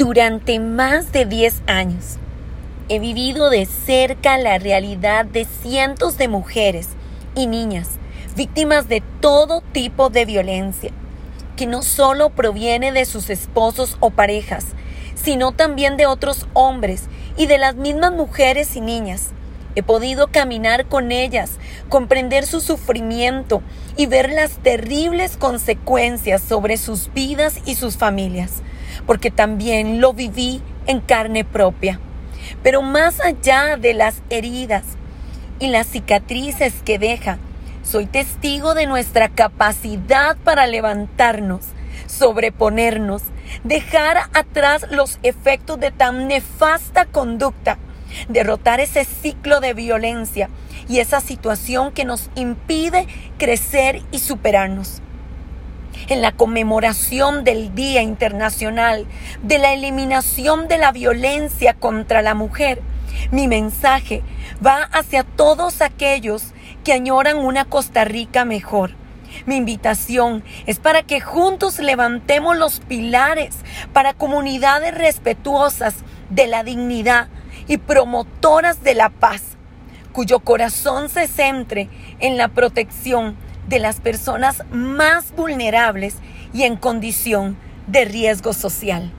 Durante más de 10 años he vivido de cerca la realidad de cientos de mujeres y niñas víctimas de todo tipo de violencia, que no solo proviene de sus esposos o parejas, sino también de otros hombres y de las mismas mujeres y niñas. He podido caminar con ellas, comprender su sufrimiento y ver las terribles consecuencias sobre sus vidas y sus familias porque también lo viví en carne propia. Pero más allá de las heridas y las cicatrices que deja, soy testigo de nuestra capacidad para levantarnos, sobreponernos, dejar atrás los efectos de tan nefasta conducta, derrotar ese ciclo de violencia y esa situación que nos impide crecer y superarnos en la conmemoración del Día Internacional de la Eliminación de la Violencia contra la Mujer, mi mensaje va hacia todos aquellos que añoran una Costa Rica mejor. Mi invitación es para que juntos levantemos los pilares para comunidades respetuosas de la dignidad y promotoras de la paz, cuyo corazón se centre en la protección de las personas más vulnerables y en condición de riesgo social.